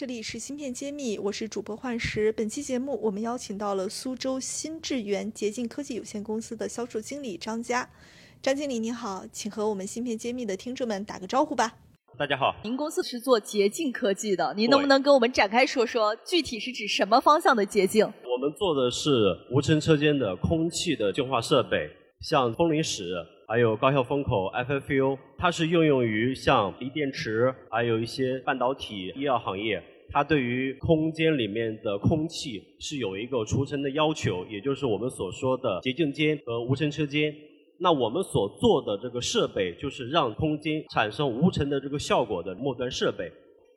这里是芯片揭秘，我是主播幻石。本期节目我们邀请到了苏州新智源洁净科技有限公司的销售经理张佳。张经理您好，请和我们芯片揭秘的听众们打个招呼吧。大家好，您公司是做洁净科技的，您能不能跟我们展开说说，具体是指什么方向的洁净？我们做的是无尘车间的空气的净化设备，像风铃室，还有高效风口 FFU，它是应用于像锂电池，还有一些半导体、医药行业。它对于空间里面的空气是有一个除尘的要求，也就是我们所说的洁净间和无尘车间。那我们所做的这个设备，就是让空间产生无尘的这个效果的末端设备。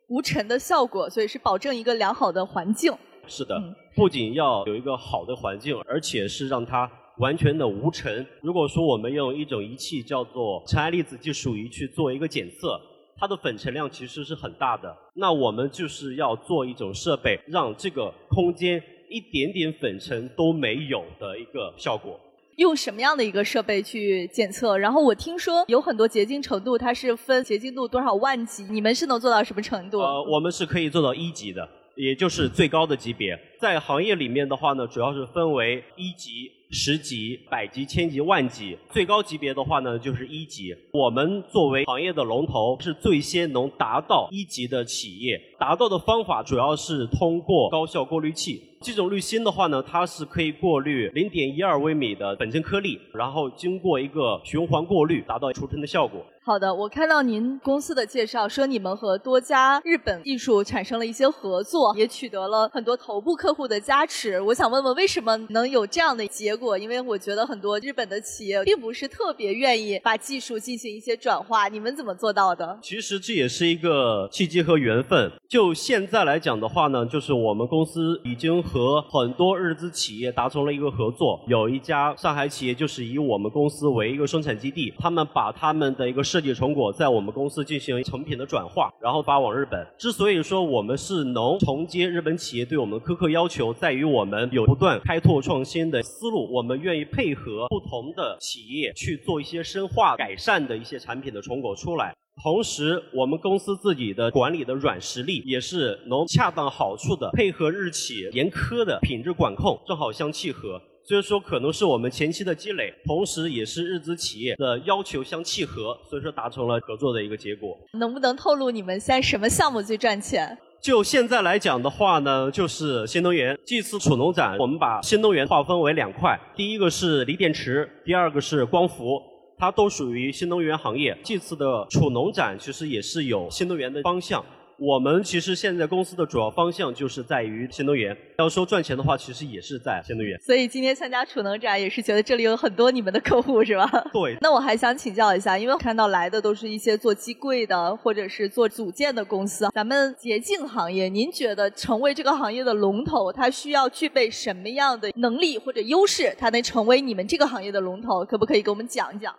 无尘的效果，所以是保证一个良好的环境。是的，不仅要有一个好的环境，而且是让它完全的无尘。如果说我们用一种仪器叫做尘埃粒子计数仪去做一个检测。它的粉尘量其实是很大的，那我们就是要做一种设备，让这个空间一点点粉尘都没有的一个效果。用什么样的一个设备去检测？然后我听说有很多洁净程度，它是分洁净度多少万级，你们是能做到什么程度？呃，我们是可以做到一级的，也就是最高的级别。在行业里面的话呢，主要是分为一级。十级、百级、千级、万级，最高级别的话呢，就是一级。我们作为行业的龙头，是最先能达到一级的企业。达到的方法主要是通过高效过滤器。这种滤芯的话呢，它是可以过滤零点一二微米的粉尘颗粒，然后经过一个循环过滤，达到除尘的效果。好的，我看到您公司的介绍说，你们和多家日本技术产生了一些合作，也取得了很多头部客户的加持。我想问问，为什么能有这样的结果？因为我觉得很多日本的企业并不是特别愿意把技术进行一些转化，你们怎么做到的？其实这也是一个契机和缘分。就现在来讲的话呢，就是我们公司已经和很多日资企业达成了一个合作。有一家上海企业就是以我们公司为一个生产基地，他们把他们的一个设计成果在我们公司进行成品的转化，然后发往日本。之所以说我们是能承接日本企业对我们的苛刻要求，在于我们有不断开拓创新的思路，我们愿意配合不同的企业去做一些深化改善的一些产品的成果出来。同时，我们公司自己的管理的软实力也是能恰当好处的配合日企严苛的品质管控，正好相契合。所以说，可能是我们前期的积累，同时也是日资企业的要求相契合，所以说达成了合作的一个结果。能不能透露你们现在什么项目最赚钱？就现在来讲的话呢，就是新能源。这次储能展，我们把新能源划分为两块，第一个是锂电池，第二个是光伏。它都属于新能源行业。这次的储能展其实也是有新能源的方向。我们其实现在公司的主要方向就是在于新能源。要说赚钱的话，其实也是在新能源。所以今天参加储能展，也是觉得这里有很多你们的客户，是吧？对。那我还想请教一下，因为看到来的都是一些做机柜的，或者是做组件的公司。咱们洁净行业，您觉得成为这个行业的龙头，它需要具备什么样的能力或者优势，它能成为你们这个行业的龙头？可不可以给我们讲一讲？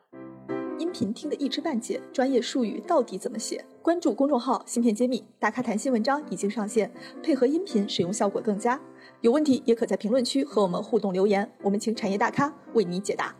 音频听得一知半解，专业术语到底怎么写？关注公众号“芯片揭秘”，大咖谈新文章已经上线，配合音频使用效果更佳。有问题也可在评论区和我们互动留言，我们请产业大咖为你解答。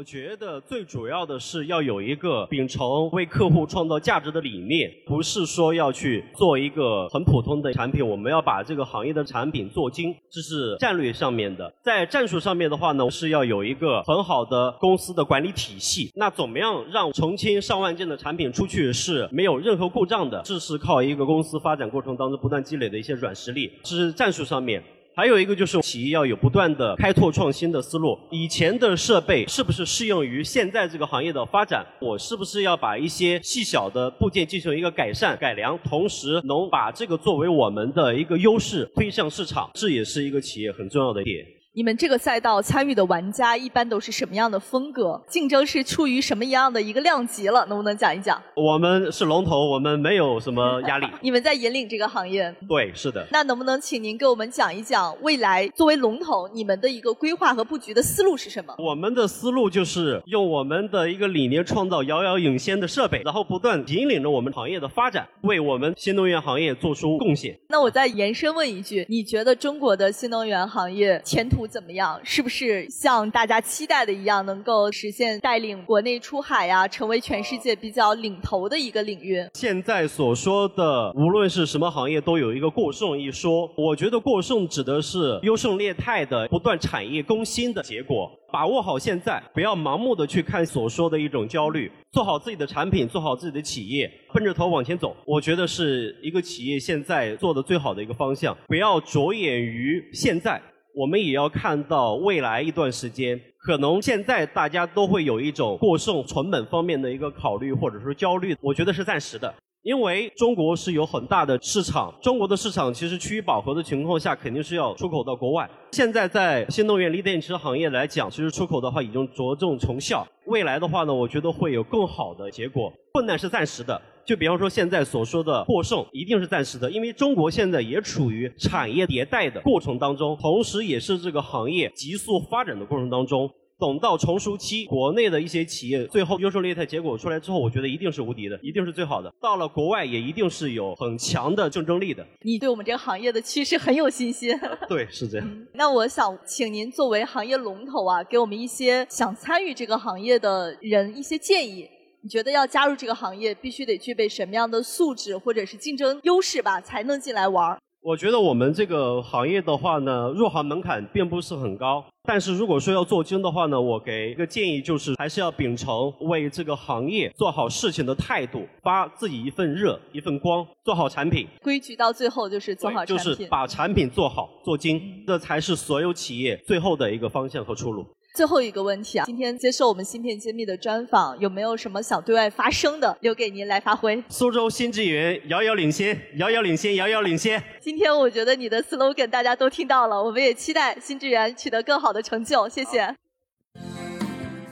我觉得最主要的是要有一个秉承为客户创造价值的理念，不是说要去做一个很普通的产品，我们要把这个行业的产品做精，这是战略上面的。在战术上面的话呢，是要有一个很好的公司的管理体系。那怎么样让成千上万件的产品出去是没有任何故障的？这是靠一个公司发展过程当中不断积累的一些软实力，这是战术上面。还有一个就是企业要有不断的开拓创新的思路。以前的设备是不是适用于现在这个行业的发展？我是不是要把一些细小的部件进行一个改善改良，同时能把这个作为我们的一个优势推向市场？这也是一个企业很重要的点。你们这个赛道参与的玩家一般都是什么样的风格？竞争是处于什么样的一个量级了？能不能讲一讲？我们是龙头，我们没有什么压力。你们在引领这个行业。对，是的。那能不能请您给我们讲一讲未来作为龙头，你们的一个规划和布局的思路是什么？我们的思路就是用我们的一个理念创造遥遥领先的设备，然后不断引领着我们行业的发展，为我们新能源行业做出贡献。那我再延伸问一句，你觉得中国的新能源行业前途怎么样？是不是像大家期待的一样，能够实现带领国内出海呀，成为全世界比较领头的一个领域？现在所说的，无论是什么行业，都有一个过剩一说。我觉得过剩指的是优胜劣汰的不断产业更新的结果。把握好现在，不要盲目的去看所说的一种焦虑，做好自己的产品，做好自己的企业，奔着头往前走。我觉得是一个企业现在做的最好的一个方向。不要着眼于现在。我们也要看到未来一段时间，可能现在大家都会有一种过剩成本方面的一个考虑或者说焦虑，我觉得是暂时的。因为中国是有很大的市场，中国的市场其实趋于饱和的情况下，肯定是要出口到国外。现在在新能源锂电池行业来讲，其实出口的话已经着重成效。未来的话呢，我觉得会有更好的结果。困难是暂时的，就比方说现在所说的过剩，一定是暂时的，因为中国现在也处于产业迭代的过程当中，同时也是这个行业急速发展的过程当中。等到成熟期，国内的一些企业最后优胜劣汰结果出来之后，我觉得一定是无敌的，一定是最好的。到了国外，也一定是有很强的竞争力的。你对我们这个行业的趋势很有信心。对，是这样。那我想请您作为行业龙头啊，给我们一些想参与这个行业的人一些建议。你觉得要加入这个行业，必须得具备什么样的素质或者是竞争优势吧，才能进来玩？我觉得我们这个行业的话呢，入行门槛并不是很高。但是如果说要做精的话呢，我给一个建议，就是还是要秉承为这个行业做好事情的态度，发自己一份热、一份光，做好产品。规矩到最后就是做好产品，就是把产品做好、做精，这才是所有企业最后的一个方向和出路。最后一个问题啊，今天接受我们芯片揭秘的专访，有没有什么想对外发声的？留给您来发挥。苏州新智源遥遥领先，遥遥领先，遥遥领先。今天我觉得你的 slogan 大家都听到了，我们也期待新智源取得更好的成就。谢谢。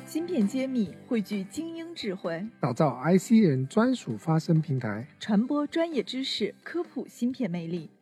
芯片揭秘汇聚精英智慧，打造 IC 人专属发声平台，传播专业知识，科普芯片魅力。